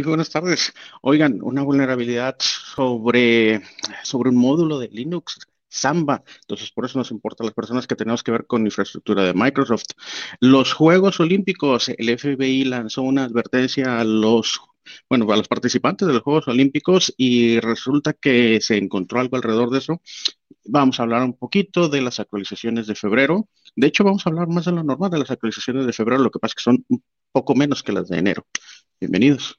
Buenas tardes. Oigan, una vulnerabilidad sobre, sobre un módulo de Linux, Samba. Entonces, por eso nos importa las personas que tenemos que ver con infraestructura de Microsoft. Los Juegos Olímpicos, el FBI lanzó una advertencia a los bueno, a los participantes de los Juegos Olímpicos y resulta que se encontró algo alrededor de eso. Vamos a hablar un poquito de las actualizaciones de febrero. De hecho, vamos a hablar más de lo normal de las actualizaciones de febrero, lo que pasa es que son un poco menos que las de enero. Bienvenidos.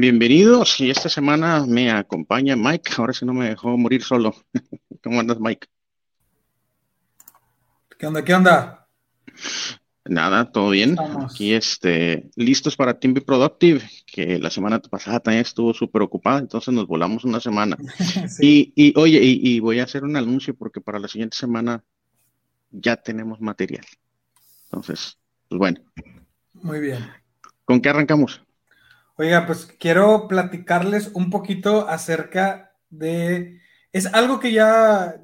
Bienvenidos y esta semana me acompaña Mike. Ahora sí no me dejó morir solo. ¿Cómo andas, Mike? ¿Qué onda? ¿Qué onda? Nada, todo bien. Aquí este, listos para Team Be Productive, que la semana pasada también estuvo súper ocupada, entonces nos volamos una semana. y, y, oye, y, voy a hacer un anuncio porque para la siguiente semana ya tenemos material. Entonces, pues bueno. Muy bien. ¿Con qué arrancamos? Oiga, pues quiero platicarles un poquito acerca de... Es algo que ya,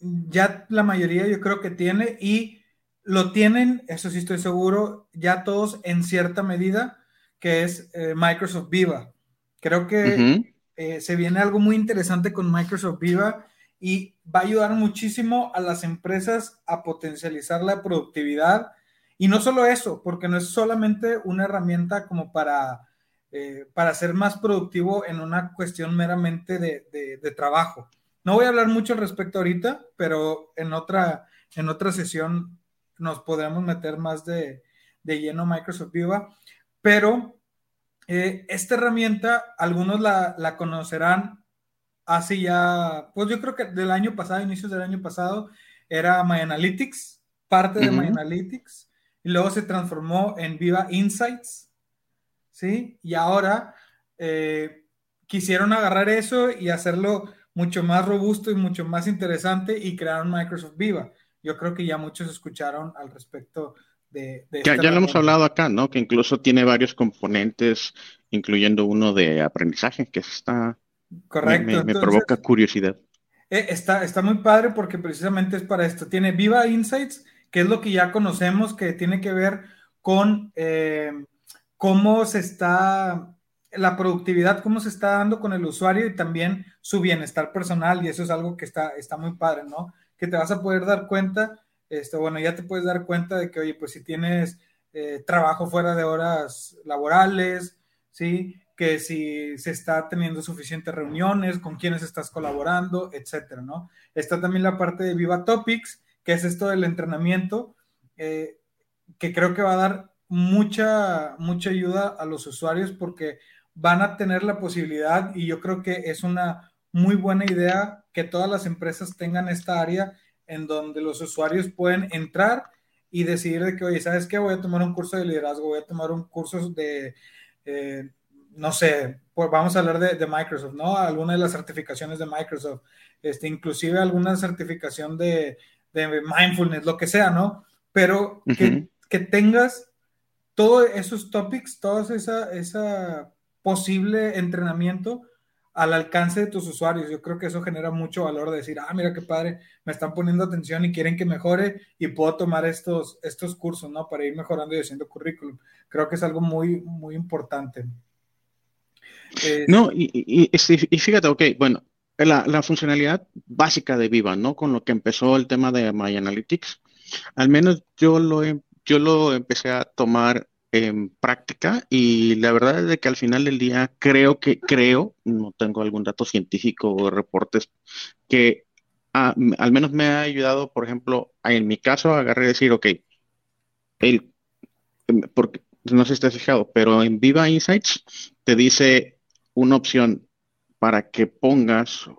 ya la mayoría yo creo que tiene y lo tienen, eso sí estoy seguro, ya todos en cierta medida, que es eh, Microsoft Viva. Creo que eh, se viene algo muy interesante con Microsoft Viva y va a ayudar muchísimo a las empresas a potencializar la productividad. Y no solo eso, porque no es solamente una herramienta como para eh, para ser más productivo en una cuestión meramente de, trabajo. No voy a hablar mucho al respecto ahorita, pero en otra, en otra sesión nos podremos meter más de, lleno Microsoft Viva. Pero eh, esta herramienta, algunos la, conocerán hace ya, pues yo creo que del año pasado, inicios del año pasado, era My Analytics, parte de My Analytics, y luego se transformó en Viva Insights ¿sí? Y ahora eh, quisieron agarrar eso y hacerlo mucho más robusto y mucho más interesante y crearon Microsoft Viva. Yo creo que ya muchos escucharon al respecto de... ya, ya lo hemos hablado acá, ¿no? Que incluso tiene varios componentes, incluyendo uno de aprendizaje, que está... Correcto. Me, provoca curiosidad. Eh, está, está muy padre porque precisamente es para esto. Tiene Viva Insights, que es lo que ya conocemos, que tiene que ver con... Eh, cómo se está, la productividad, cómo se está dando con el usuario y también su bienestar personal, y eso es algo que está, está muy padre, ¿no? Que te vas a poder dar cuenta, este, bueno, ya te puedes dar cuenta de que, oye, pues si tienes eh, trabajo fuera de horas laborales, ¿sí? Que si se está teniendo suficientes reuniones, con quienes estás colaborando, etcétera, ¿no? Está también la parte de Viva Topics, que es esto del entrenamiento, eh, que creo que va a dar mucha, mucha ayuda a los usuarios porque van a tener la posibilidad y yo creo que es una muy buena idea que todas las empresas tengan esta área en donde los usuarios pueden entrar y decidir de que, oye, ¿sabes qué? Voy a tomar un curso de liderazgo, voy a tomar un curso de, eh, no sé, pues vamos a hablar de, Microsoft, ¿no? Alguna de las certificaciones de Microsoft, este, inclusive alguna certificación de, mindfulness, lo que sea, ¿no? Pero que, que tengas todos esos topics, todo esa, esa posible entrenamiento al alcance de tus usuarios. Yo creo que eso genera mucho valor de decir, ah, mira qué padre, me están poniendo atención y quieren que mejore y puedo tomar estos, estos cursos, ¿no? Para ir mejorando y haciendo currículum. Creo que es algo muy, muy importante. no, y, y, fíjate, ok, bueno, la, la, funcionalidad básica de Viva, ¿no? Con lo que empezó el tema de My Analytics, al menos yo lo yo lo empecé a tomar en práctica y la verdad es de que al final del día creo que, creo, no tengo algún dato científico o reportes, que al menos me ha ayudado, por ejemplo, en mi caso, a agarrar y decir, ok, el, porque no sé si fijado, pero en Viva Insights te dice una opción para que pongas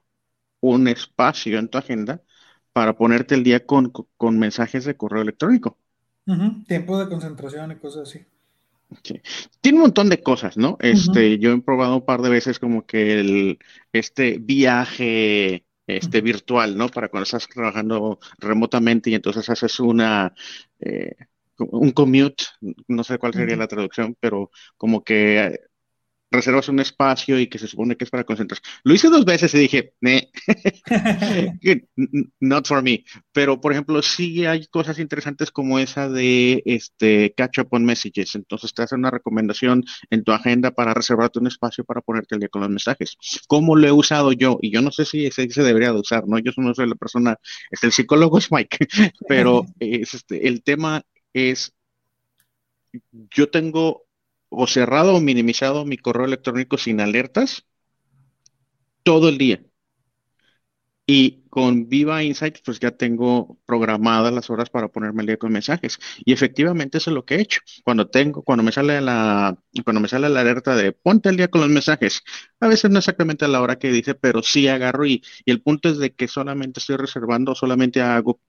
un espacio en tu agenda para ponerte el día con, mensajes de correo electrónico. Tiempo de concentración y cosas así. Tiene un montón de cosas, ¿no? Este, yo he probado un par de veces como que el, este viaje este, virtual, ¿no? Para cuando estás trabajando remotamente y entonces haces una, eh, un commute, no sé cuál sería la traducción, pero como que reservas un espacio y que se supone que es para concentrar. Lo hice dos veces y dije, not for me. Pero, por ejemplo, sí hay cosas interesantes como esa de este catch up on messages. Entonces te hace una recomendación en tu agenda para reservarte un espacio para ponerte el día con los mensajes. ¿Cómo lo he usado yo? Y yo no sé si ese se debería de usar, ¿no? Yo no soy la persona, este, el psicólogo es Mike, pero este, el tema es, yo tengo o cerrado o minimizado mi correo electrónico sin alertas todo el día. Y con Viva Insight, pues ya tengo programadas las horas para ponerme el día con mensajes. Y efectivamente eso es lo que he hecho. Cuando tengo, cuando me sale la, cuando me sale la alerta de ponte el día con los mensajes, a veces no exactamente a la hora que dice, pero sí agarro y, y el punto es de que solamente estoy reservando, solamente hago,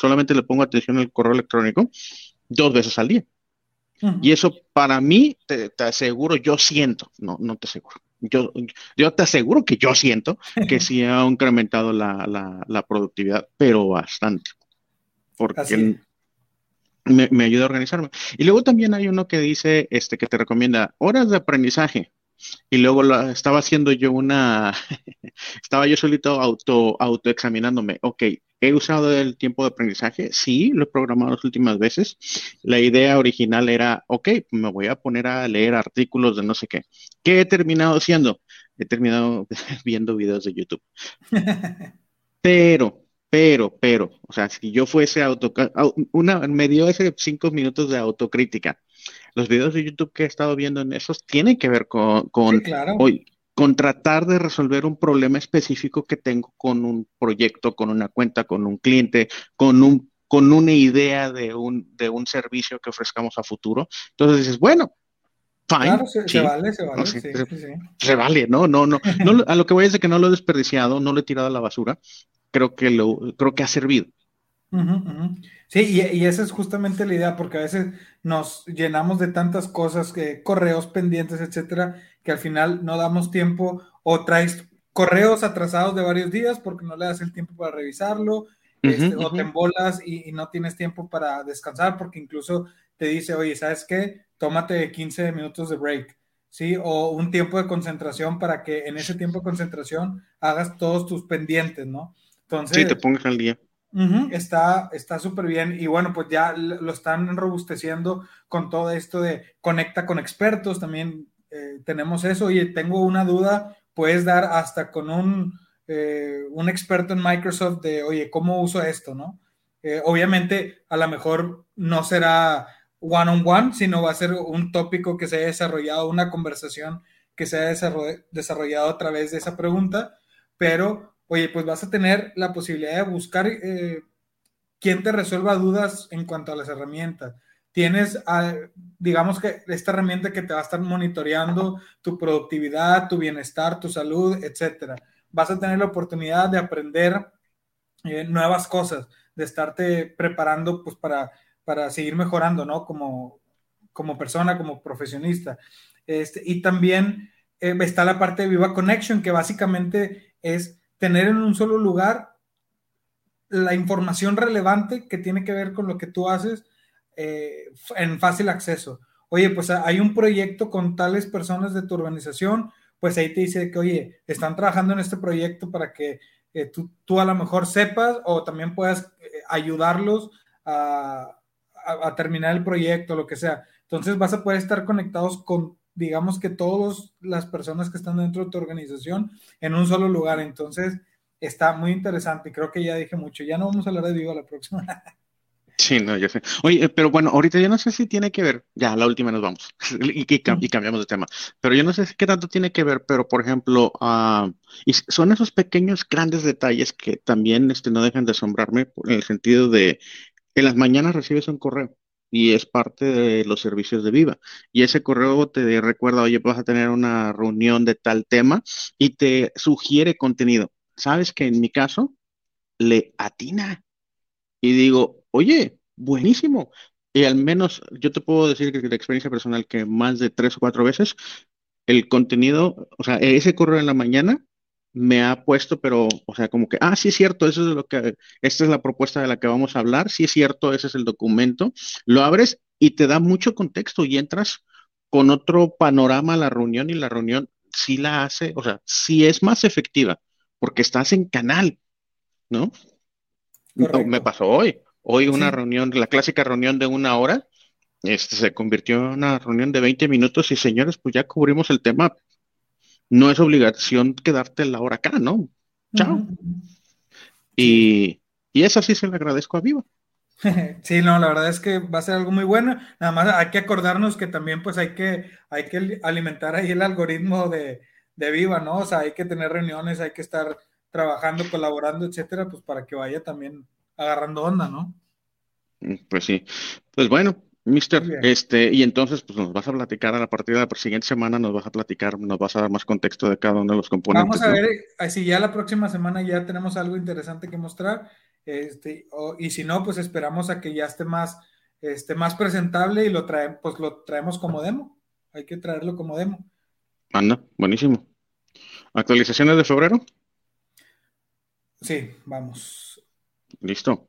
solamente le pongo atención al correo electrónico dos veces al día. Y eso para mí, te, aseguro, yo siento, no, no te aseguro, yo, yo te aseguro que yo siento que sí ha incrementado la, productividad, pero bastante. Porque me, me, ayuda a organizarme. Y luego también hay uno que dice, este, que te recomienda horas de aprendizaje. Y luego lo, estaba haciendo yo una, estaba yo solito auto, autoexaminándome. Ok, ¿he usado el tiempo de aprendizaje? Sí, lo he programado las últimas veces. La idea original era, ok, me voy a poner a leer artículos de no sé qué. ¿Qué he terminado haciendo? He terminado viendo videos de YouTube. Pero, pero, pero, o sea, si yo fuese auto, una, me dio ese cinco minutos de autocrítica los videos de YouTube que he estado viendo en esos tienen que ver con, con, hoy, con tratar de resolver un problema específico que tengo con un proyecto, con una cuenta, con un cliente, con un con una idea de un, de un servicio que ofrezcamos a futuro. Entonces dices, bueno, fine. Claro, se, vale, se vale. se, vale, no, no, no, no. A lo que voy es de que no lo he desperdiciado, no lo he tirado a la basura. Creo que lo, creo que ha servido. Sí, y, esa es justamente la idea, porque a veces nos llenamos de tantas cosas, que correos pendientes, etcétera, que al final no damos tiempo o traes correos atrasados de varios días porque no le das el tiempo para revisarlo, este, o te embolas y, no tienes tiempo para descansar porque incluso te dice, oye, ¿sabes qué? Tómate 15 minutos de break, ¿sí? O un tiempo de concentración para que en ese tiempo de concentración hagas todos tus pendientes, ¿no? Entonces, sí, te pongas al día está súper bien y bueno, pues ya lo están robusteciendo con todo esto de conecta con expertos, también eh, tenemos eso y tengo una duda, puedes dar hasta con un, eh, un experto en Microsoft de, oye, ¿cómo uso esto? ¿no? Eh, obviamente a lo mejor no será one on one, sino va a ser un tópico que se haya desarrollado, una conversación que se haya desarrollado a través de esa pregunta, pero oye, pues vas a tener la posibilidad de buscar eh, quien te resuelva dudas en cuanto a las herramientas. Tienes, ah, digamos que esta herramienta que te va a estar monitoreando tu productividad, tu bienestar, tu salud, etcétera. Vas a tener la oportunidad de aprender eh, nuevas cosas, de estarte preparando pues para, para seguir mejorando, ¿no? Como, como persona, como profesionista. Este, y también eh, está la parte de Viva Connection, que básicamente es tener en un solo lugar la información relevante que tiene que ver con lo que tú haces eh, en fácil acceso. Oye, pues hay un proyecto con tales personas de tu organización, pues ahí te dice que, oye, están trabajando en este proyecto para que eh, tú, a lo mejor sepas o también puedas eh, ayudarlos a, a, terminar el proyecto, lo que sea. Entonces vas a poder estar conectados con digamos que todas las personas que están dentro de tu organización en un solo lugar. Entonces, está muy interesante. y Creo que ya dije mucho. Ya no vamos a hablar de Viva la próxima. Sí, no, ya sé. Oye, pero bueno, ahorita yo no sé si tiene que ver, ya, la última nos vamos y, cambiamos de tema, pero yo no sé si qué tanto tiene que ver, pero por ejemplo, uh, y son esos pequeños, grandes detalles que también este, no dejan de asombrarme en el sentido de, en las mañanas recibes un correo y es parte de los servicios de Viva. Y ese correo te recuerda, oye, vas a tener una reunión de tal tema y te sugiere contenido. Sabes que en mi caso, le atina. Y digo, oye, buenísimo. Y al menos yo te puedo decir que de experiencia personal que más de tres o cuatro veces el contenido, o sea, ese correo en la mañana me ha puesto, pero, o sea, como que, ah, sí es cierto, eso es lo que, esta es la propuesta de la que vamos a hablar, sí es cierto, ese es el documento, lo abres y te da mucho contexto y entras con otro panorama a la reunión y la reunión sí la hace, o sea, sí es más efectiva, porque estás en canal, ¿no? Me pasó hoy, hoy una reunión, la clásica reunión de una hora, este, se convirtió en una reunión de 20 minutos y señores, pues ya cubrimos el tema no es obligación quedarte la hora acá, ¿no? Chao. y, y eso sí se le agradezco a Viva. Sí, no, la verdad es que va a ser algo muy bueno. Nada más hay que acordarnos que también pues hay que, hay que alimentar ahí el algoritmo de, de Viva, ¿no? O sea, hay que tener reuniones, hay que estar trabajando, colaborando, etcétera, pues para que vaya también agarrando onda, ¿no? Pues sí. Pues bueno, Mister, este, y entonces pues nos vas a platicar a la partir de la siguiente semana, nos vas a platicar, nos vas a dar más contexto de cada uno de los componentes. Vamos a ver eh, si ya la próxima semana ya tenemos algo interesante que mostrar, este, y si no, pues esperamos a que ya esté más, este, más presentable y lo traemos, pues lo traemos como demo. Hay que traerlo como demo. Anda, buenísimo. ¿Actualizaciones de febrero? Sí, vamos. Listo.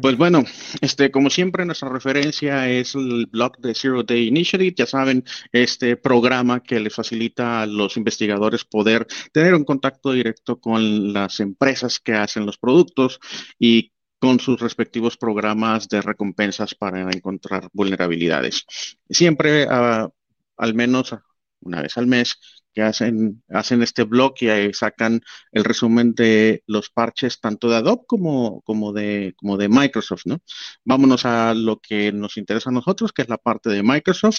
Pues bueno, este, como siempre, nuestra referencia es el blog de Zero Day Initiative. Ya saben, este programa que les facilita a los investigadores poder tener un contacto directo con las empresas que hacen los productos y con sus respectivos programas de recompensas para encontrar vulnerabilidades. Siempre, ah, al menos una vez al mes, que hacen, hacen este blog y sacan el resumen de los parches tanto de Adobe como, como, de, como de Microsoft, ¿no? Vámonos a lo que nos interesa a nosotros, que es la parte de Microsoft.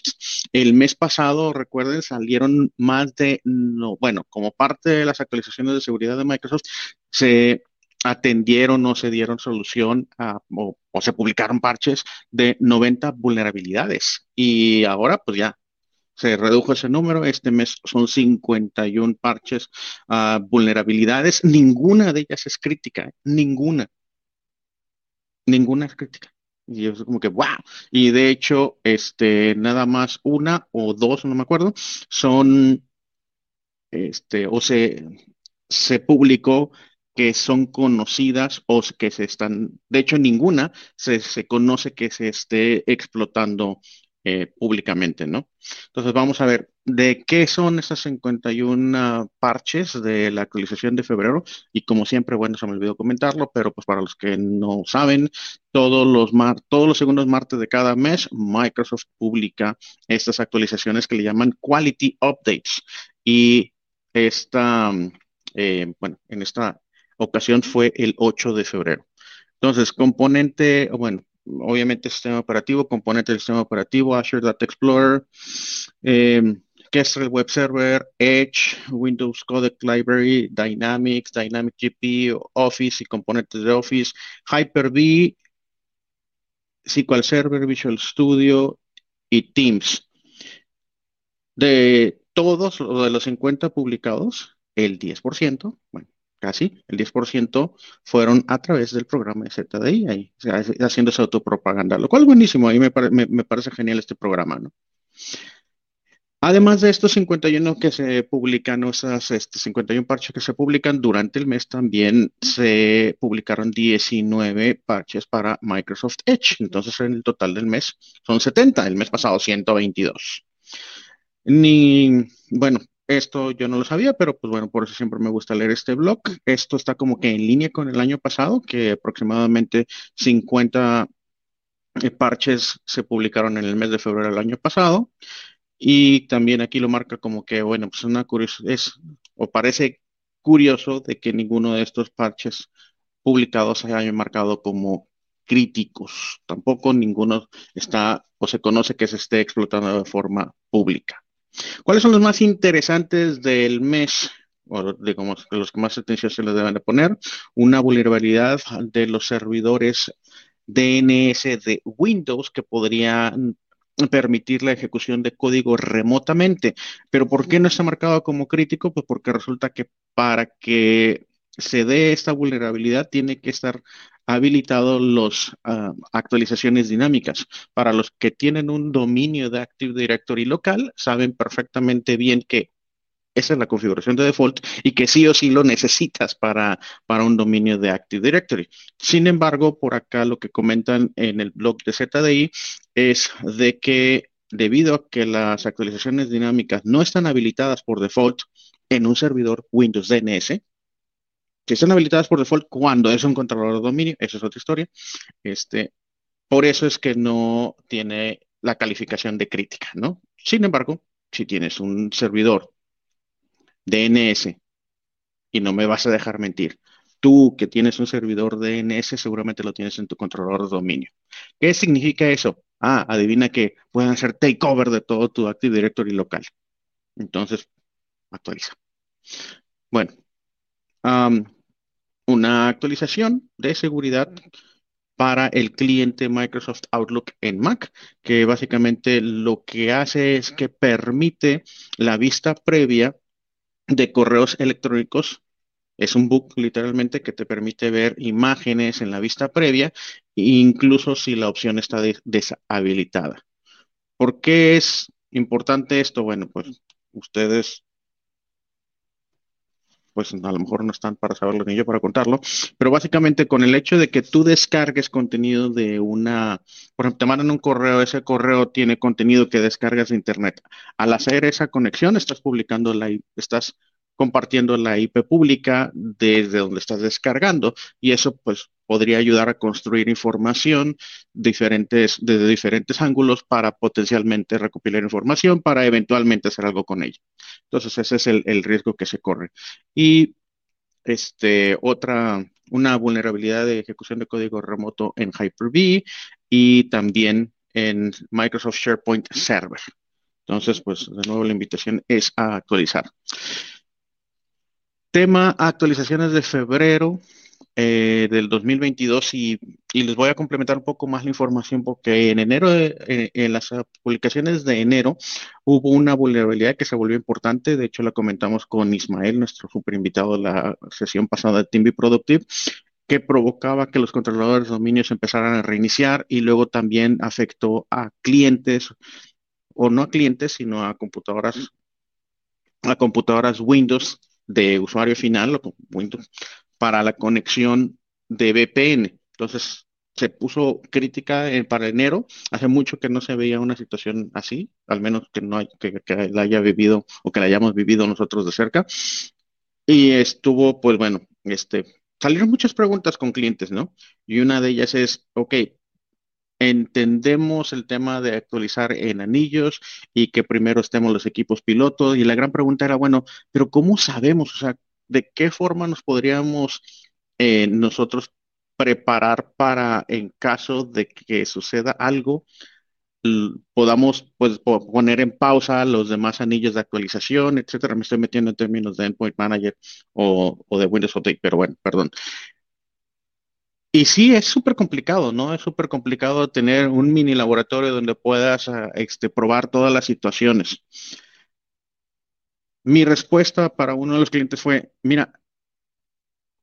El mes pasado, recuerden, salieron más de, no, bueno, como parte de las actualizaciones de seguridad de Microsoft, se atendieron o se dieron solución o, o, se publicaron parches de 90 vulnerabilidades. Y ahora, pues ya se redujo ese número. Este mes son 51 parches, uh, vulnerabilidades. Ninguna de ellas es crítica, ¿eh? ninguna. Ninguna es crítica. Y es como que, wow. Y de hecho, este, nada más una o dos, no me acuerdo, son, este, o se, se publicó que son conocidas o que se están, de hecho, ninguna se, se conoce que se esté explotando eh, públicamente, ¿no? Entonces vamos a ver de qué son esas 51 parches de la actualización de febrero y como siempre, bueno, se me olvidó comentarlo, pero pues para los que no saben, todos los, todos los segundos martes de cada mes, Microsoft publica estas actualizaciones que le llaman Quality Updates y esta, eh, bueno, en esta ocasión fue el 8 de febrero. Entonces, componente, bueno, obviamente sistema operativo, componente del sistema operativo, Azure Data Explorer, eh, Kestrel Web Server, Edge, Windows Codec Library, Dynamics, Dynamic GP, Office y componentes de Office, Hyper-V, SQL Server, Visual Studio y Teams. De todos de los 50 publicados, el 10%, bueno, casi el 10% fueron a través del programa de ZDI, ahí, haciendo esa autopropaganda, lo cual es buenísimo, ahí me, me, parece genial este programa, ¿no? Además de estos 51 que se publican, esas este, 51 parches que se publican durante el mes, también se publicaron 19 parches para Microsoft Edge. Entonces, en el total del mes son 70, el mes pasado 122. Ni, bueno, esto yo no lo sabía, pero pues bueno, por eso siempre me gusta leer este blog. Esto está como que en línea con el año pasado, que aproximadamente 50 eh, parches se publicaron en el mes de febrero del año pasado. Y también aquí lo marca como que, bueno, pues una es, o parece curioso de que ninguno de estos parches publicados se haya marcado como críticos. Tampoco ninguno está o se conoce que se esté explotando de forma pública. ¿Cuáles son los más interesantes del mes? o digamos los que más atención se les deben de poner, una vulnerabilidad de los servidores DNS de Windows que podría permitir la ejecución de código remotamente. Pero ¿por qué no está marcado como crítico? Pues porque resulta que para que se dé esta vulnerabilidad, tiene que estar habilitado las ah, actualizaciones dinámicas. Para los que tienen un dominio de Active Directory local, saben perfectamente bien que esa es la configuración de default y que sí o sí lo necesitas para, para un dominio de Active Directory. Sin embargo, por acá lo que comentan en el blog de ZDI es de que debido a que las actualizaciones dinámicas no están habilitadas por default en un servidor Windows DNS, que están habilitadas por default cuando es un controlador de dominio, esa es otra historia. Este, por eso es que no tiene la calificación de crítica, ¿no? Sin embargo, si tienes un servidor DNS y no me vas a dejar mentir, tú que tienes un servidor DNS seguramente lo tienes en tu controlador de dominio. ¿Qué significa eso? Ah, adivina que pueden hacer takeover de todo tu Active Directory local. Entonces, actualiza. Bueno, una actualización de seguridad para el cliente Microsoft Outlook en Mac, que básicamente lo que hace es que permite la vista previa de correos electrónicos. Es un book literalmente que te permite ver imágenes en la vista previa, incluso si la opción está deshabilitada. ¿Por qué es importante esto? Bueno, pues ustedes pues a lo mejor no están para saberlo ni yo para contarlo, pero básicamente con el hecho de que tú descargues contenido de una, por ejemplo, te mandan un correo, ese correo tiene contenido que descargas de internet. Al hacer esa conexión, estás publicando la, estás compartiendo la IP pública desde donde estás descargando y eso pues podría ayudar a construir información diferentes, desde diferentes ángulos para potencialmente recopilar información para eventualmente hacer algo con ella. Entonces ese es el, riesgo que se corre. Y este, otra, una vulnerabilidad de ejecución de código remoto en Hyper-V y también en Microsoft SharePoint Server. Entonces, pues de nuevo la invitación es a actualizar. Tema actualizaciones de febrero eh, del 2022 y, les voy a complementar un poco más la información porque en enero, eh, en las publicaciones de enero, hubo una vulnerabilidad que se volvió importante. De hecho, la comentamos con Ismael, nuestro super invitado de la sesión pasada de Team Productive que provocaba que los controladores de dominios empezaran a reiniciar y luego también afectó a clientes o no a clientes, sino a computadoras a computadoras Windows de usuario final Windows para la conexión de VPN. Entonces, se puso crítica para enero. Hace mucho que no se veía una situación así, al menos que no hay, que, la haya vivido o que la hayamos vivido nosotros de cerca. Y estuvo, pues bueno, este, salieron muchas preguntas con clientes, ¿no? Y una de ellas es, ok, entendemos el tema de actualizar en anillos y que primero estemos los equipos pilotos. Y la gran pregunta era, bueno, pero ¿cómo sabemos? O sea, ¿de qué forma nos podríamos eh, nosotros preparar para, en caso de que suceda algo, podamos pues, poner en pausa los demás anillos de actualización, etcétera. Me estoy metiendo en términos de Endpoint Manager o, o de Windows Update, pero bueno, perdón. Y sí, es súper complicado, ¿no? Es súper complicado tener un mini laboratorio donde puedas ah, este, probar todas las situaciones. Mi respuesta para uno de los clientes fue, mira,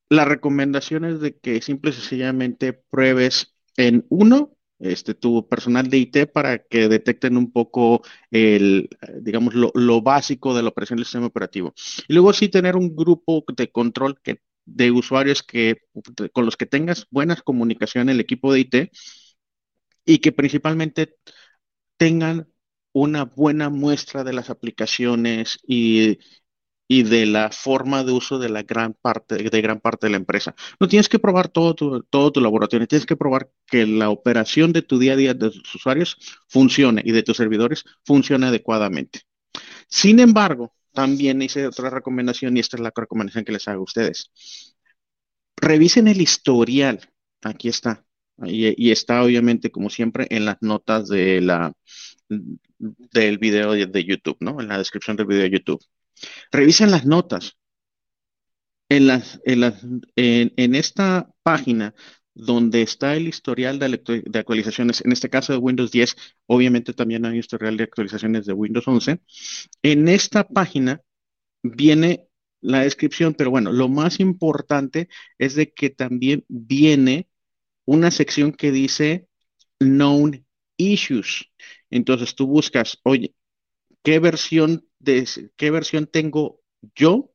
la recomendación es de que simple y sencillamente pruebes en uno, este, tu personal de IT para que detecten un poco el, digamos, lo, lo básico de la operación del sistema operativo. Y luego sí tener un grupo de control que de usuarios que, con los que tengas buenas comunicación en el equipo de IT y que principalmente tengan una buena muestra de las aplicaciones y, de la forma de uso de la gran parte, de gran parte de la empresa. No tienes que probar todo tu, todo tu laboratorio, tienes que probar que la operación de tu día a día de tus usuarios funcione y de tus servidores funcione adecuadamente. Sin embargo, también hice otra recomendación y esta es la recomendación que les hago a ustedes. Revisen el historial. Aquí está. Y, está obviamente, como siempre, en las notas de la, del video de, YouTube, ¿no? En la descripción del video de YouTube. Revisen las notas. En, las, en, en, esta página donde está el historial de, de, actualizaciones, en este caso de Windows 10, obviamente también hay historial de actualizaciones de Windows 11. En esta página viene la descripción, pero bueno, lo más importante es de que también viene una sección que dice known issues. Entonces tú buscas, oye, ¿qué versión de qué versión tengo yo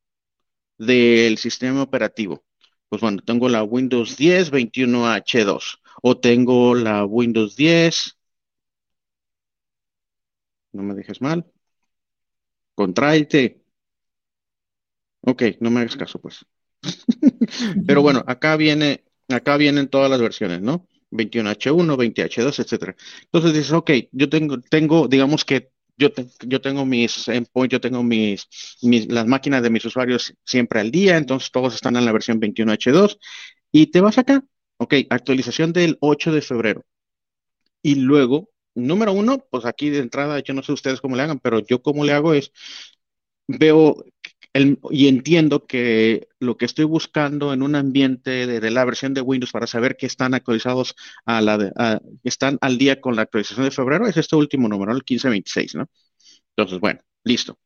del sistema operativo? Pues bueno, tengo la Windows 10 21H2 o tengo la Windows 10 no me dejes mal. Contráete. Ok, no me hagas caso, pues. Pero bueno, acá viene, acá vienen todas las versiones, ¿no? 21H1, 20H2, etcétera. Entonces dices, ok, yo tengo, tengo, digamos que yo, tengo mis endpoints, yo tengo mis, las máquinas de mis usuarios siempre al día, entonces todos están en la versión 21H2 y te vas acá, ok, actualización del 8 de febrero. Y luego, número uno, pues aquí de entrada, yo no sé ustedes cómo le hagan, pero yo cómo le hago es, veo y entiendo que lo que estoy buscando en un ambiente de, la versión de Windows para saber que están actualizados a la están al día con la actualización de febrero es este último número, el 1526, ¿no? Entonces, bueno, listo.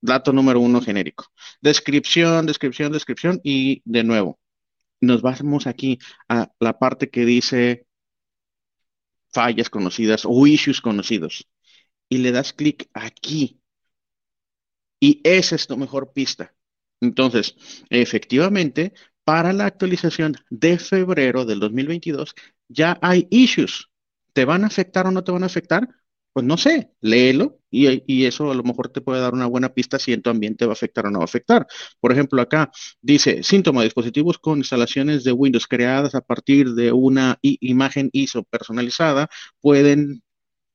Dato número uno genérico. Descripción, descripción, descripción y de nuevo, nos vamos aquí a la parte que dice fallas conocidas o issues conocidos y le das clic aquí y esa es tu mejor pista. Entonces, efectivamente, para la actualización de febrero del 2022, ya hay issues. ¿Te van a afectar o no te van a afectar? Pues no sé, léelo y, eso a lo mejor te puede dar una buena pista si en tu ambiente va a afectar o no va a afectar. Por ejemplo, acá dice síntoma, dispositivos con instalaciones de Windows creadas a partir de una imagen ISO personalizada pueden,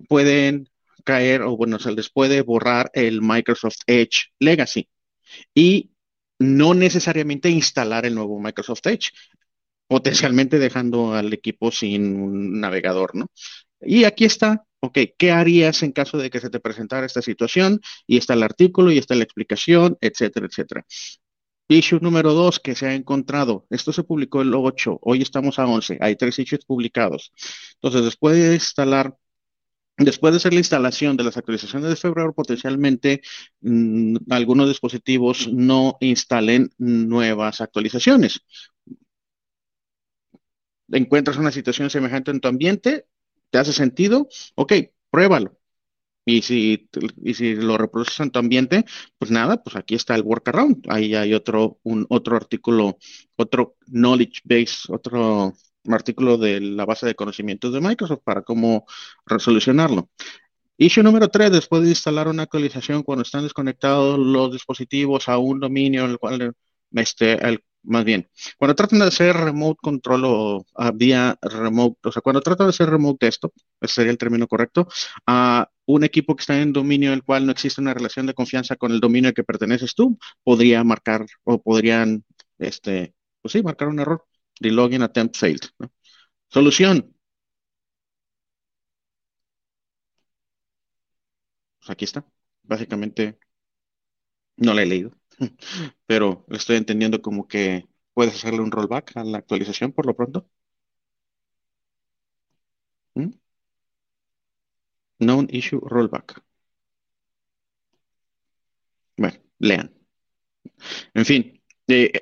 pueden caer o bueno, se les puede borrar el Microsoft Edge Legacy y no necesariamente instalar el nuevo Microsoft Edge, potencialmente dejando al equipo sin un navegador, ¿no? Y aquí está, ok, ¿qué harías en caso de que se te presentara esta situación? Y está el artículo y está la explicación, etcétera, etcétera. Issue número dos que se ha encontrado. Esto se publicó el 8, hoy estamos a 11, hay tres issues publicados. Entonces, después de instalar Después de hacer la instalación de las actualizaciones de febrero, potencialmente mm, algunos dispositivos no instalen nuevas actualizaciones. Encuentras una situación semejante en tu ambiente, ¿te hace sentido? Ok, pruébalo. Y si, y si lo reproduces en tu ambiente, pues nada, pues aquí está el workaround. Ahí hay otro, un, otro artículo, otro knowledge base, otro artículo de la base de conocimientos de Microsoft para cómo resolucionarlo. Issue número 3, después de instalar una actualización cuando están desconectados los dispositivos a un dominio, el cual, este, más bien, cuando tratan de hacer remote control o vía remote, o sea, cuando tratan de hacer remote desktop, ese sería el término correcto, a un equipo que está en dominio del cual no existe una relación de confianza con el dominio al que perteneces tú, podría marcar o podrían, este, pues sí, marcar un error. The login attempt failed. Solución. Pues aquí está. Básicamente no la he leído, pero estoy entendiendo como que puedes hacerle un rollback a la actualización por lo pronto. ¿Mm? Known issue rollback. Bueno, lean. En fin,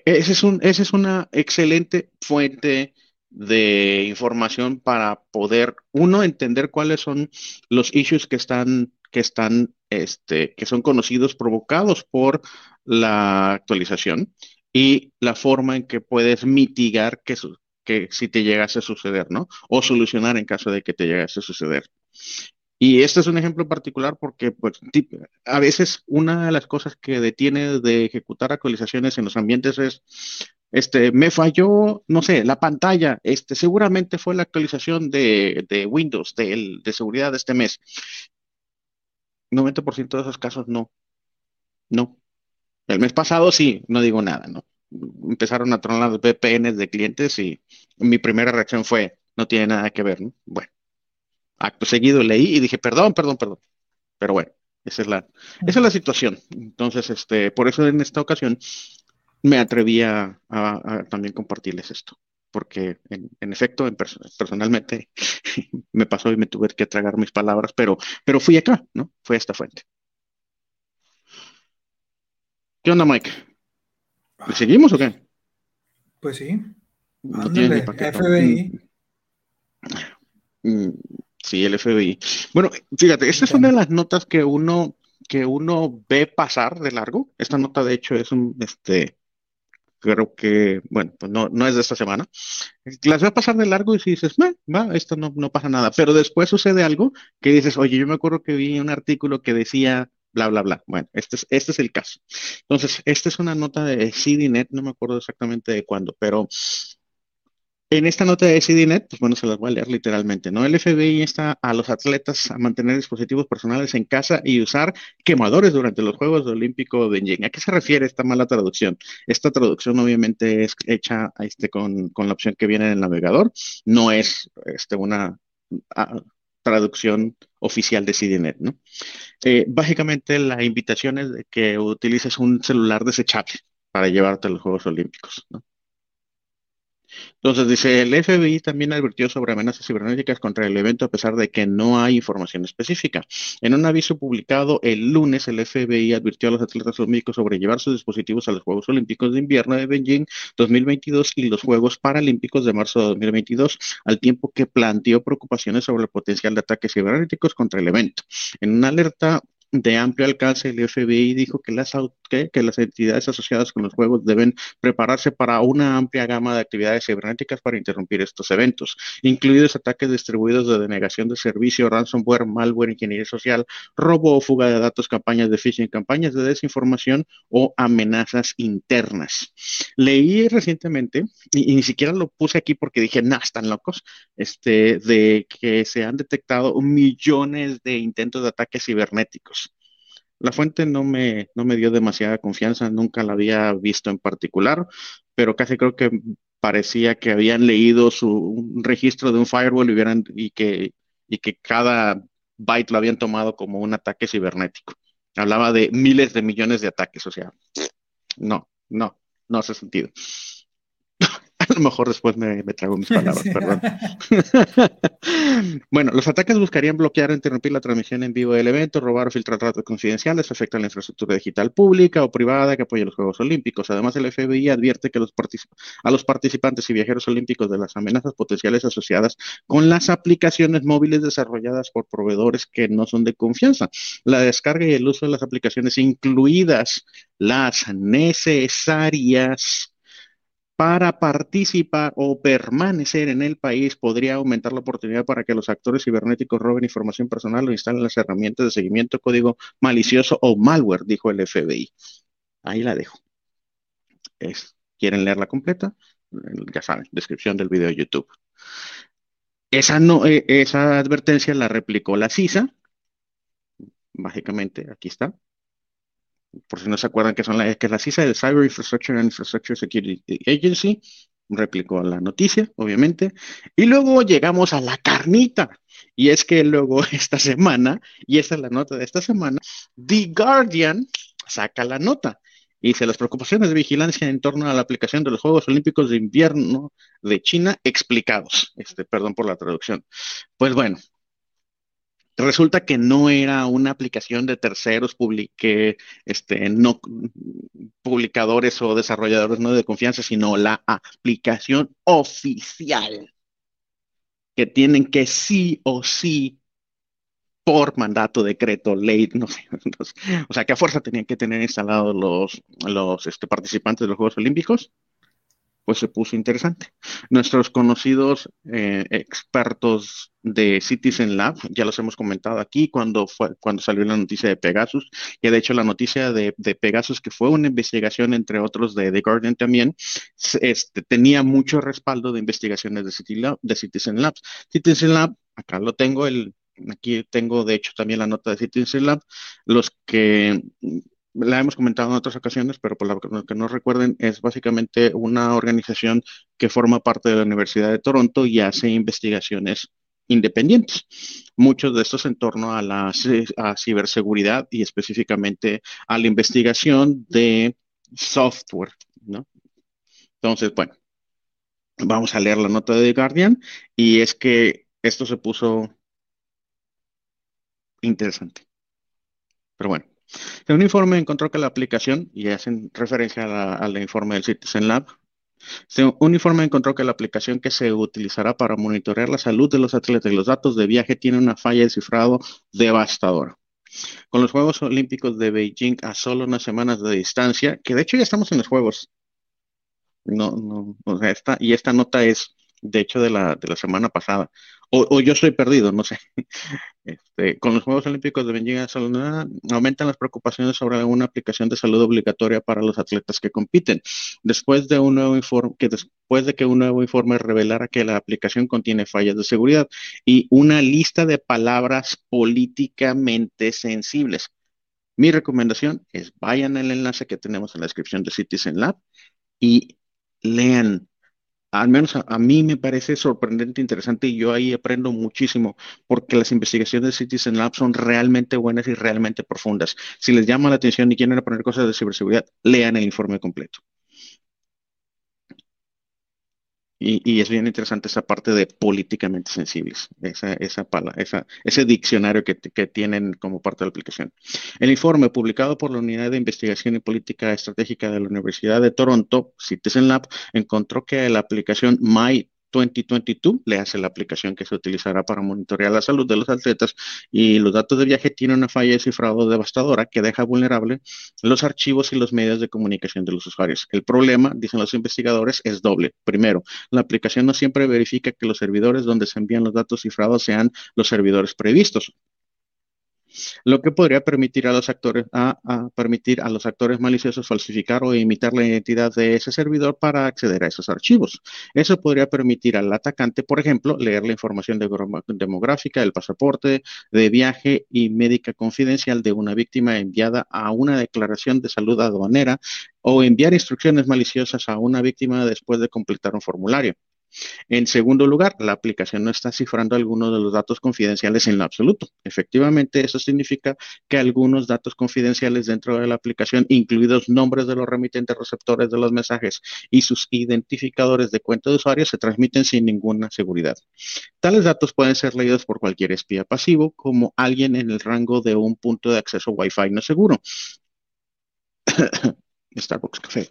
ese es un, esa es una excelente fuente de información para poder, uno, entender cuáles son los issues que están, que están, este, que son conocidos, provocados por la actualización y la forma en que puedes mitigar que, que si te llegase a suceder, ¿no? O solucionar en caso de que te llegase a suceder. Y este es un ejemplo particular porque pues, a veces una de las cosas que detiene de ejecutar actualizaciones en los ambientes es, este, me falló, no sé, la pantalla, este, seguramente fue la actualización de, Windows, de, seguridad de este mes. 90% de esos casos no, no. El mes pasado sí, no digo nada, ¿no? Empezaron a tronar VPNs de clientes y mi primera reacción fue, no tiene nada que ver, ¿no? Bueno acto seguido leí y dije, perdón, perdón, perdón. Pero bueno, esa es la, esa es la situación. Entonces, este, por eso en esta ocasión me atreví a, también compartirles esto. Porque en, efecto, personalmente me pasó y me tuve que tragar mis palabras, pero, pero fui acá, ¿no? Fue a esta fuente. ¿Qué onda, Mike? ¿Le seguimos o qué? Pues sí. No Ándale, FBI. Mm. Mm, sí, el FBI. Bueno, fíjate, esta es una de las notas que uno que uno ve pasar de largo. Esta nota, de hecho, es un, este, creo que, bueno, pues no, no es de esta semana. Las a pasar de largo y si dices, va, esto no, no pasa nada. Pero después sucede algo que dices, oye, yo me acuerdo que vi un artículo que decía bla, bla, bla. Bueno, este es, este es el caso. Entonces, esta es una nota de CDNet, no me acuerdo exactamente de cuándo, pero en esta nota de CDNet, pues bueno, se las voy a leer literalmente, ¿no? El FBI está a los atletas a mantener dispositivos personales en casa y usar quemadores durante los Juegos Olímpicos de Beijing. ¿A qué se refiere esta mala traducción? Esta traducción obviamente es hecha este, con, con la opción que viene en el navegador, no es este, una ah, traducción oficial de CDNet, ¿no? Eh, básicamente la invitación es de que utilices un celular desechable para llevarte a los Juegos Olímpicos, ¿no? Entonces dice, el FBI también advirtió sobre amenazas cibernéticas contra el evento a pesar de que no hay información específica. En un aviso publicado el lunes, el FBI advirtió a los atletas olímpicos sobre llevar sus dispositivos a los Juegos Olímpicos de Invierno de Beijing 2022 y los Juegos Paralímpicos de marzo de 2022, al tiempo que planteó preocupaciones sobre el potencial de ataques cibernéticos contra el evento. En una alerta de amplio alcance, el FBI dijo que las, entidades asociadas con los juegos deben prepararse para una amplia gama de actividades cibernéticas para interrumpir estos eventos, incluidos ataques distribuidos de denegación de servicio, ransomware, malware, ingeniería social, robo o fuga de datos, campañas de phishing, campañas de desinformación o amenazas internas. Leí recientemente, y, ni siquiera lo puse aquí porque dije, nah, están locos, este, de que se han detectado millones de intentos de ataques cibernéticos. La fuente no me, no me dio demasiada confianza, nunca la había visto en particular, pero casi creo que parecía que habían leído su registro de un firewall y, hubieran, y, que, y que cada byte lo habían tomado como un ataque cibernético. Hablaba de miles de millones de ataques, o sea, no, no, no hace sentido. A lo mejor después me, trago mis palabras, perdón. bueno, los ataques buscarían bloquear o interrumpir la transmisión en vivo del evento, robar o filtrar datos confidenciales, afectan la infraestructura digital pública o privada que apoya los Juegos Olímpicos. Además, el FBI advierte que los a los participantes y viajeros olímpicos de las amenazas potenciales asociadas con las aplicaciones móviles desarrolladas por proveedores que no son de confianza. La descarga y el uso de las aplicaciones, incluidas las necesarias para participar o permanecer en el país podría aumentar la oportunidad para que los actores cibernéticos roben información personal o instalen las herramientas de seguimiento, código malicioso o malware, dijo el FBI. Ahí la dejo. ¿Quieren leerla completa? Ya saben, descripción del video de YouTube. Esa, no, eh, esa advertencia la replicó la CISA. Básicamente, aquí está por si no se acuerdan que son la, que es la CISA, el Cyber Infrastructure and Infrastructure Security Agency, replicó la noticia, obviamente, y luego llegamos a la carnita, y es que luego esta semana, y esta es la nota de esta semana, The Guardian saca la nota. Y dice, las preocupaciones de vigilancia en torno a la aplicación de los Juegos Olímpicos de Invierno de China explicados. Este, perdón por la traducción. Pues bueno, resulta que no era una aplicación de terceros publique, este, no publicadores o desarrolladores no de confianza, sino la aplicación oficial que tienen que sí o sí por mandato, decreto, ley, no sé, o sea, que a fuerza tenían que tener instalados los, los este, participantes de los Juegos Olímpicos pues se puso interesante. Nuestros conocidos eh, expertos de Citizen Lab, ya los hemos comentado aquí cuando, fue, cuando salió la noticia de Pegasus, y de hecho la noticia de, Pegasus, que fue una investigación entre otros de The Guardian también, este, tenía mucho respaldo de investigaciones de, Citizen Lab, de Citizen Labs. Citizen Lab, acá lo tengo, el, aquí tengo de hecho también la nota de Citizen Lab, los que la hemos comentado en otras ocasiones, pero por lo que no recuerden, es básicamente una organización que forma parte de la Universidad de Toronto y hace investigaciones independientes. Muchos de estos en torno a la ciberseguridad y específicamente a la investigación de software, ¿no? Entonces, bueno, vamos a leer la nota de Guardian y es que esto se puso interesante. Pero bueno, Un informe encontró que la aplicación, y hacen referencia al informe del Citizen Lab, un informe encontró que la aplicación que se utilizará para monitorear la salud de los atletas y los datos de viaje tiene una falla de cifrado devastadora. Con los Juegos Olímpicos de Beijing a solo unas semanas de distancia, que de hecho ya estamos en los Juegos. No, no, o sea, esta, y esta nota es de hecho de la, de la semana pasada. O, yo soy perdido, no sé. Este, con los Juegos Olímpicos de Beijing aumentan las preocupaciones sobre una aplicación de salud obligatoria para los atletas que compiten. Después de un nuevo informe, que después de que un nuevo informe revelara que la aplicación contiene fallas de seguridad y una lista de palabras políticamente sensibles. Mi recomendación es vayan al enlace que tenemos en la descripción de Citizen Lab y lean al menos a, mí me parece sorprendente, interesante y yo ahí aprendo muchísimo porque las investigaciones de Citizen Lab son realmente buenas y realmente profundas. Si les llama la atención y quieren aprender cosas de ciberseguridad, lean el informe completo. Y, es bien interesante esa parte de políticamente sensibles, esa, esa, esa ese diccionario que, que, tienen como parte de la aplicación. El informe publicado por la Unidad de Investigación y Política Estratégica de la Universidad de Toronto, Citizen Lab, encontró que la aplicación My 2022 le hace la aplicación que se utilizará para monitorear la salud de los atletas y los datos de viaje tienen una falla de cifrado devastadora que deja vulnerable los archivos y los medios de comunicación de los usuarios. El problema, dicen los investigadores, es doble. Primero, la aplicación no siempre verifica que los servidores donde se envían los datos cifrados sean los servidores previstos lo que podría permitir a los actores a, permitir a los actores maliciosos falsificar o imitar la identidad de ese servidor para acceder a esos archivos. Eso podría permitir al atacante, por ejemplo, leer la información demográfica, el pasaporte de viaje y médica confidencial de una víctima enviada a una declaración de salud aduanera o enviar instrucciones maliciosas a una víctima después de completar un formulario. En segundo lugar, la aplicación no está cifrando algunos de los datos confidenciales en lo absoluto. Efectivamente, eso significa que algunos datos confidenciales dentro de la aplicación, incluidos nombres de los remitentes receptores de los mensajes y sus identificadores de cuenta de usuario, se transmiten sin ninguna seguridad. Tales datos pueden ser leídos por cualquier espía pasivo, como alguien en el rango de un punto de acceso Wi-Fi no seguro. Starbucks Café.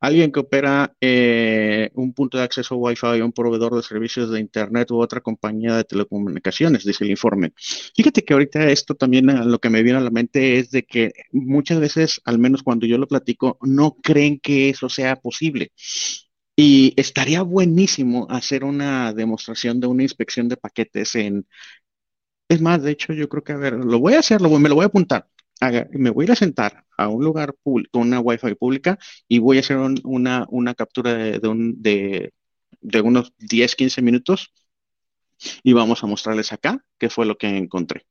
Alguien que opera eh, un punto de acceso Wi-Fi, un proveedor de servicios de Internet u otra compañía de telecomunicaciones, dice el informe. Fíjate que ahorita esto también eh, lo que me viene a la mente es de que muchas veces, al menos cuando yo lo platico, no creen que eso sea posible. Y estaría buenísimo hacer una demostración de una inspección de paquetes en... Es más, de hecho, yo creo que, a ver, lo voy a hacer, me lo voy a apuntar me voy a ir a sentar a un lugar con una Wi-Fi pública y voy a hacer una, una, captura de, de, unos 10, 15 minutos y vamos a mostrarles acá qué fue lo que encontré.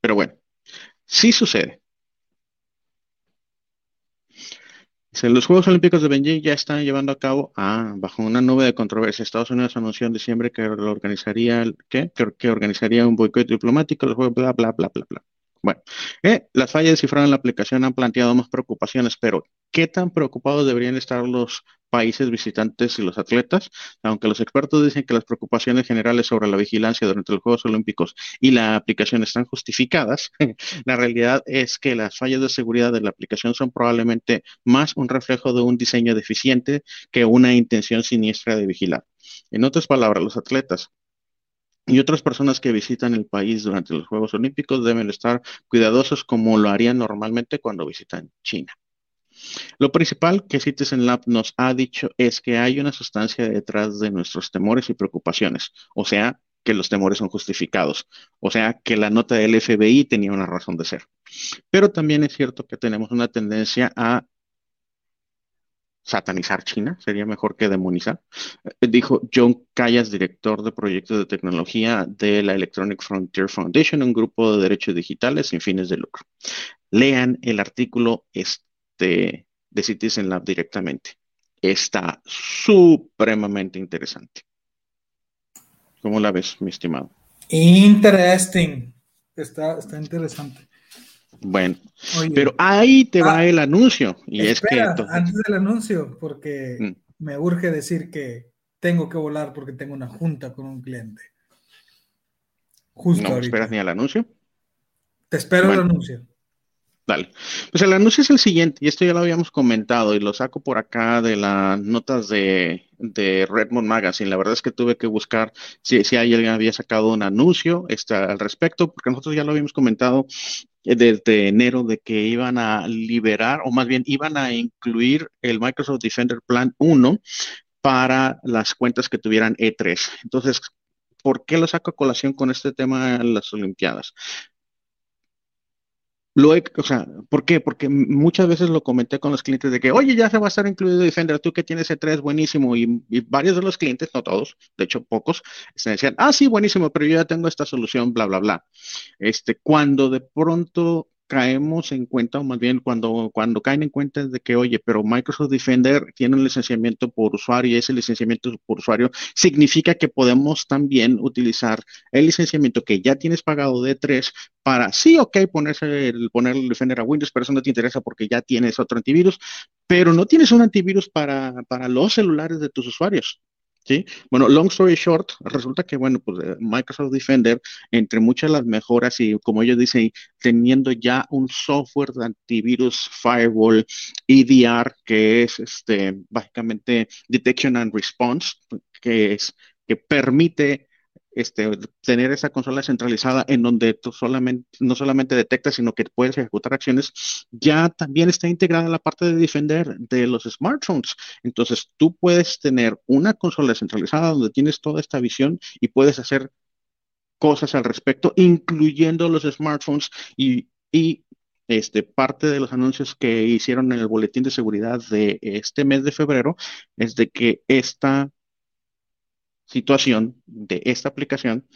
Pero bueno, sí sucede. Los Juegos Olímpicos de Beijing ya están llevando a cabo ah, bajo una nube de controversia. Estados Unidos anunció en diciembre que organizaría, ¿qué? que, organizaría un boicot diplomático, los Juegos, bla, bla, bla, bla, bla. Bueno, eh, las fallas de cifrado en la aplicación han planteado más preocupaciones, pero ¿qué tan preocupados deberían estar los países visitantes y los atletas? Aunque los expertos dicen que las preocupaciones generales sobre la vigilancia durante los Juegos Olímpicos y la aplicación están justificadas, la realidad es que las fallas de seguridad de la aplicación son probablemente más un reflejo de un diseño deficiente que una intención siniestra de vigilar. En otras palabras, los atletas y otras personas que visitan el país durante los Juegos Olímpicos deben estar cuidadosos como lo harían normalmente cuando visitan China. Lo principal que Citizen Lab nos ha dicho es que hay una sustancia detrás de nuestros temores y preocupaciones, o sea, que los temores son justificados, o sea, que la nota del FBI tenía una razón de ser. Pero también es cierto que tenemos una tendencia a satanizar China, sería mejor que demonizar, eh, dijo John Callas, director de proyectos de tecnología de la Electronic Frontier Foundation, un grupo de derechos digitales sin fines de lucro. Lean el artículo este, de Citizen Lab directamente. Está supremamente interesante. ¿Cómo la ves, mi estimado? Interesting. Está, está interesante. Bueno, pero ahí te va ah, el anuncio. Y es que. Antes del anuncio, porque mm. me urge decir que tengo que volar porque tengo una junta con un cliente. Justo ¿No esperas ni al anuncio? Te espero el anuncio. Dale. Pues el anuncio es el siguiente, y esto ya lo habíamos comentado, y lo saco por acá de las notas de, Redmond Magazine. La verdad es que tuve que buscar si, si alguien había sacado un anuncio este, al respecto, porque nosotros ya lo habíamos comentado eh, desde enero de que iban a liberar, o más bien iban a incluir el Microsoft Defender Plan 1 para las cuentas que tuvieran E3. Entonces, ¿por qué lo saco a colación con este tema de las Olimpiadas? Lo o sea, ¿por qué? Porque muchas veces lo comenté con los clientes de que, oye, ya se va a estar incluido Defender, tú que tienes E3, buenísimo, y, varios de los clientes, no todos, de hecho pocos, se decían, ah, sí, buenísimo, pero yo ya tengo esta solución, bla, bla, bla. Este, cuando de pronto caemos en cuenta, o más bien cuando, cuando caen en cuenta de que, oye, pero Microsoft Defender tiene un licenciamiento por usuario y ese licenciamiento por usuario significa que podemos también utilizar el licenciamiento que ya tienes pagado de 3 para, sí, ok, ponerse el, poner el Defender a Windows, pero eso no te interesa porque ya tienes otro antivirus, pero no tienes un antivirus para, para los celulares de tus usuarios. ¿Sí? Bueno, long story short, resulta que, bueno, pues eh, Microsoft Defender, entre muchas las mejoras y como ellos dicen, teniendo ya un software de antivirus firewall EDR, que es este, básicamente Detection and Response, que es que permite este, tener esa consola centralizada en donde tú solamente, no solamente detectas, sino que puedes ejecutar acciones, ya también está integrada la parte de defender de los smartphones. Entonces, tú puedes tener una consola centralizada donde tienes toda esta visión y puedes hacer cosas al respecto, incluyendo los smartphones y, este, parte de los anuncios que hicieron en el boletín de seguridad de este mes de febrero es de que esta situación de esta aplicación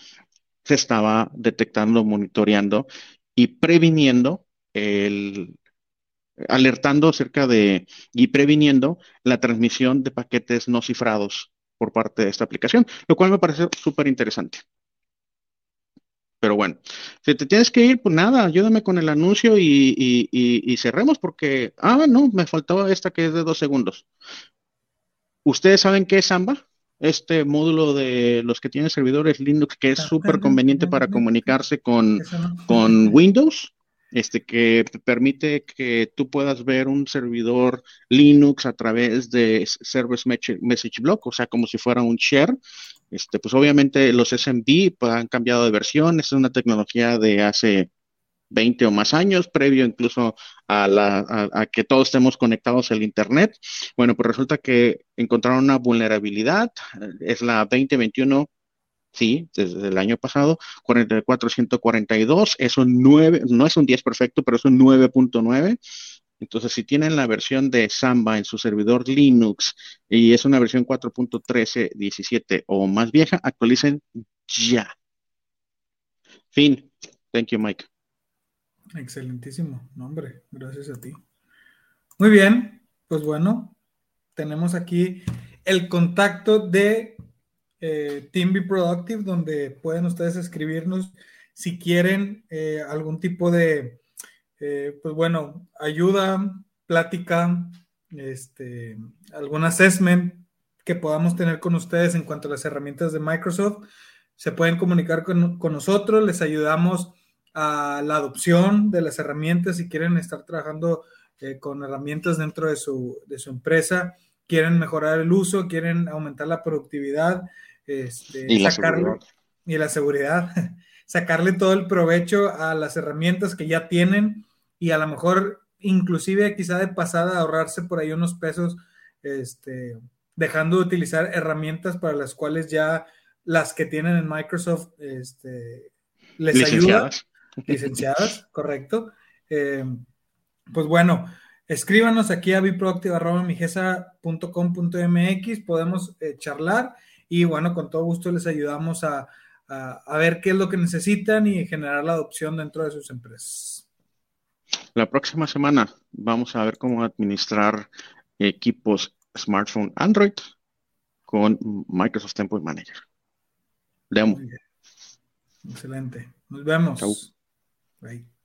se estaba detectando, monitoreando y previniendo el alertando acerca de y previniendo la transmisión de paquetes no cifrados por parte de esta aplicación, lo cual me parece súper interesante. Pero bueno, si te tienes que ir, pues nada, ayúdame con el anuncio y, y cerremos porque, ah, no, me faltaba esta que es de dos segundos. ¿Ustedes saben qué es Samba? Este módulo de los que tienen servidores Linux que es súper conveniente para comunicarse con, con Windows, este que permite que tú puedas ver un servidor Linux a través de Service Message Block, o sea, como si fuera un share. Este, pues obviamente los SMB han cambiado de versión, es una tecnología de hace 20 o más años, previo incluso a, la, a, que todos estemos conectados al Internet. Bueno, pues resulta que encontraron una vulnerabilidad, es la 2021 sí, desde el año pasado, 44142, es un 9, no es un 10 perfecto, pero es un 9.9. Entonces, si tienen la versión de Samba en su servidor Linux y es una versión 4.13, 17 o más vieja, actualicen ya. Fin. Thank you, Mike. Excelentísimo, nombre, gracias a ti. Muy bien, pues bueno, tenemos aquí el contacto de eh, Team Be Productive, donde pueden ustedes escribirnos si quieren eh, algún tipo de, eh, pues bueno, ayuda, plática, este, algún assessment que podamos tener con ustedes en cuanto a las herramientas de Microsoft. Se pueden comunicar con, con nosotros, les ayudamos a la adopción de las herramientas, si quieren estar trabajando eh, con herramientas dentro de su, de su, empresa, quieren mejorar el uso, quieren aumentar la productividad este, y, la seguridad. y la seguridad, sacarle todo el provecho a las herramientas que ya tienen y a lo mejor inclusive quizá de pasada ahorrarse por ahí unos pesos, este, dejando de utilizar herramientas para las cuales ya las que tienen en Microsoft este, les ayuda licenciadas, correcto. Eh, pues bueno, escríbanos aquí a biproactive.migesa.com.mx, podemos eh, charlar y bueno, con todo gusto les ayudamos a, ver qué es lo que necesitan y generar la adopción dentro de sus empresas. La próxima semana vamos a ver cómo administrar equipos smartphone Android con Microsoft Temple Manager. Excelente. Nos vemos. Right